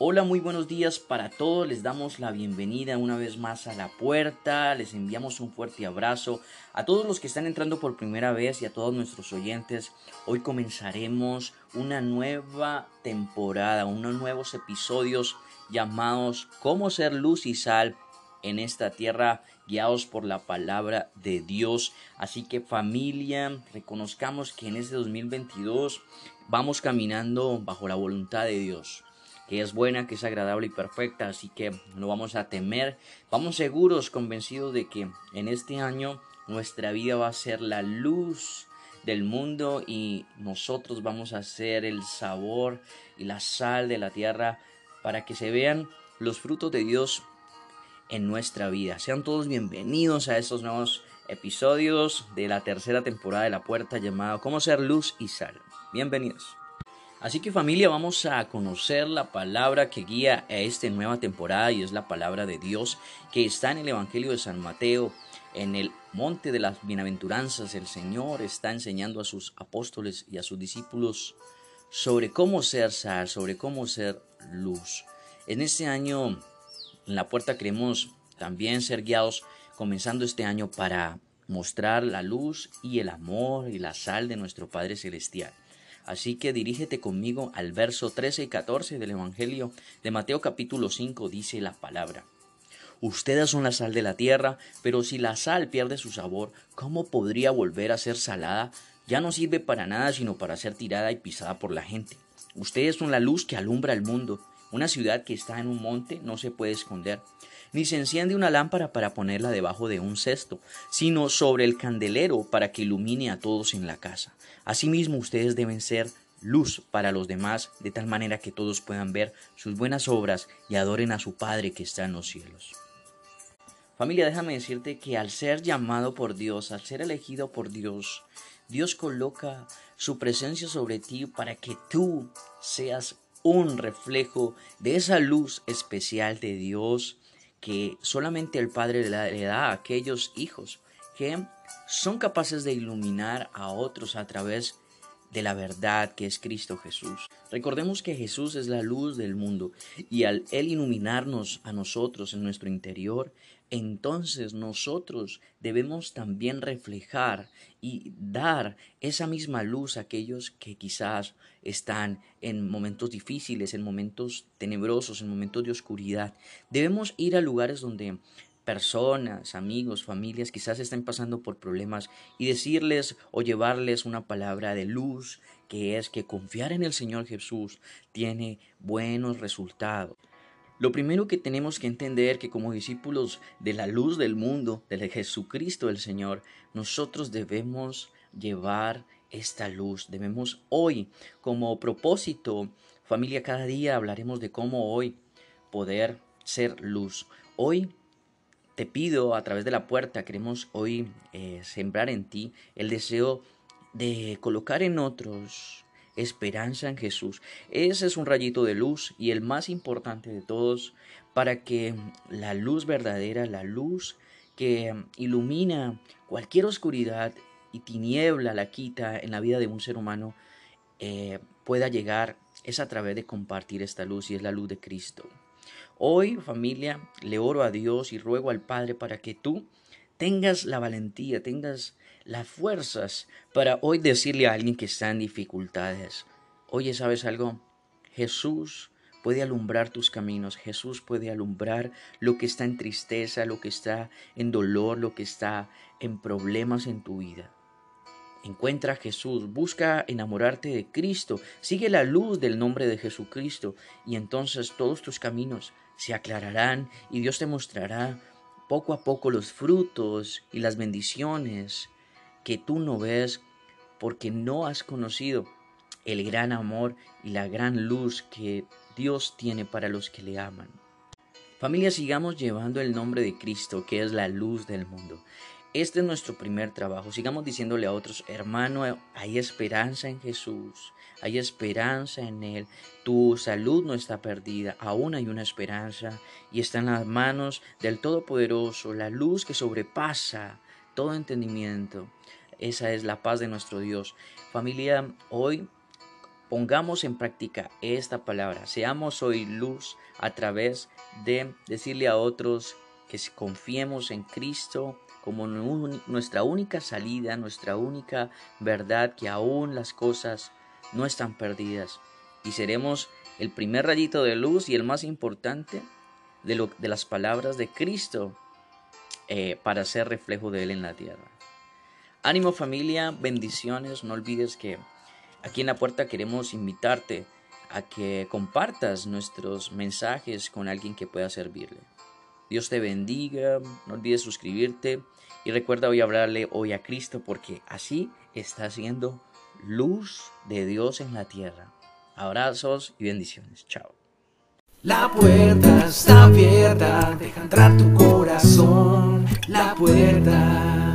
Hola, muy buenos días para todos. Les damos la bienvenida una vez más a la puerta. Les enviamos un fuerte abrazo a todos los que están entrando por primera vez y a todos nuestros oyentes. Hoy comenzaremos una nueva temporada, unos nuevos episodios llamados Cómo ser luz y sal en esta tierra guiados por la palabra de Dios. Así que familia, reconozcamos que en este 2022 vamos caminando bajo la voluntad de Dios que es buena, que es agradable y perfecta, así que no vamos a temer, vamos seguros, convencidos de que en este año nuestra vida va a ser la luz del mundo y nosotros vamos a ser el sabor y la sal de la tierra para que se vean los frutos de Dios en nuestra vida. Sean todos bienvenidos a estos nuevos episodios de la tercera temporada de La Puerta llamada Cómo ser luz y sal. Bienvenidos. Así que familia, vamos a conocer la palabra que guía a esta nueva temporada y es la palabra de Dios que está en el Evangelio de San Mateo. En el monte de las bienaventuranzas el Señor está enseñando a sus apóstoles y a sus discípulos sobre cómo ser sal, sobre cómo ser luz. En este año, en la puerta queremos también ser guiados comenzando este año para mostrar la luz y el amor y la sal de nuestro Padre Celestial. Así que dirígete conmigo al verso 13 y 14 del Evangelio de Mateo capítulo 5 dice la palabra. Ustedes son la sal de la tierra, pero si la sal pierde su sabor, ¿cómo podría volver a ser salada? Ya no sirve para nada sino para ser tirada y pisada por la gente. Ustedes son la luz que alumbra el mundo. Una ciudad que está en un monte no se puede esconder ni se enciende una lámpara para ponerla debajo de un cesto, sino sobre el candelero para que ilumine a todos en la casa. Asimismo, ustedes deben ser luz para los demás, de tal manera que todos puedan ver sus buenas obras y adoren a su Padre que está en los cielos. Familia, déjame decirte que al ser llamado por Dios, al ser elegido por Dios, Dios coloca su presencia sobre ti para que tú seas un reflejo de esa luz especial de Dios que solamente el Padre le da, a aquellos hijos que son capaces de iluminar a otros a través de la verdad que es Cristo Jesús. Recordemos que Jesús es la luz del mundo y al Él iluminarnos a nosotros en nuestro interior, entonces nosotros debemos también reflejar y dar esa misma luz a aquellos que quizás están en momentos difíciles, en momentos tenebrosos, en momentos de oscuridad. Debemos ir a lugares donde personas, amigos, familias quizás estén pasando por problemas y decirles o llevarles una palabra de luz que es que confiar en el Señor Jesús tiene buenos resultados. Lo primero que tenemos que entender que como discípulos de la luz del mundo, de Jesucristo el Señor, nosotros debemos llevar esta luz. Debemos hoy, como propósito, familia, cada día hablaremos de cómo hoy poder ser luz. Hoy te pido a través de la puerta, queremos hoy eh, sembrar en ti el deseo de colocar en otros esperanza en Jesús. Ese es un rayito de luz y el más importante de todos para que la luz verdadera, la luz que ilumina cualquier oscuridad y tiniebla la quita en la vida de un ser humano, eh, pueda llegar es a través de compartir esta luz y es la luz de Cristo. Hoy, familia, le oro a Dios y ruego al Padre para que tú tengas la valentía, tengas las fuerzas para hoy decirle a alguien que está en dificultades, oye, ¿sabes algo? Jesús puede alumbrar tus caminos, Jesús puede alumbrar lo que está en tristeza, lo que está en dolor, lo que está en problemas en tu vida. Encuentra a Jesús, busca enamorarte de Cristo, sigue la luz del nombre de Jesucristo y entonces todos tus caminos se aclararán y Dios te mostrará poco a poco los frutos y las bendiciones que tú no ves porque no has conocido el gran amor y la gran luz que Dios tiene para los que le aman. Familia, sigamos llevando el nombre de Cristo, que es la luz del mundo. Este es nuestro primer trabajo. Sigamos diciéndole a otros, hermano, hay esperanza en Jesús, hay esperanza en Él. Tu salud no está perdida, aún hay una esperanza y está en las manos del Todopoderoso, la luz que sobrepasa todo entendimiento. Esa es la paz de nuestro Dios. Familia, hoy Pongamos en práctica esta palabra. Seamos hoy luz a través de decirle a otros que confiemos en Cristo como nuestra única salida, nuestra única verdad, que aún las cosas no están perdidas. Y seremos el primer rayito de luz y el más importante de, las palabras de Cristo eh, para ser reflejo de Él en la tierra. Ánimo familia, bendiciones, no olvides que aquí en la puerta queremos invitarte a que compartas nuestros mensajes con alguien que pueda servirle. Dios te bendiga, no olvides suscribirte y recuerda hoy hablarle hoy a Cristo porque así está siendo luz de Dios en la tierra. Abrazos y bendiciones. Chao. La puerta está abierta, deja entrar tu corazón. La puerta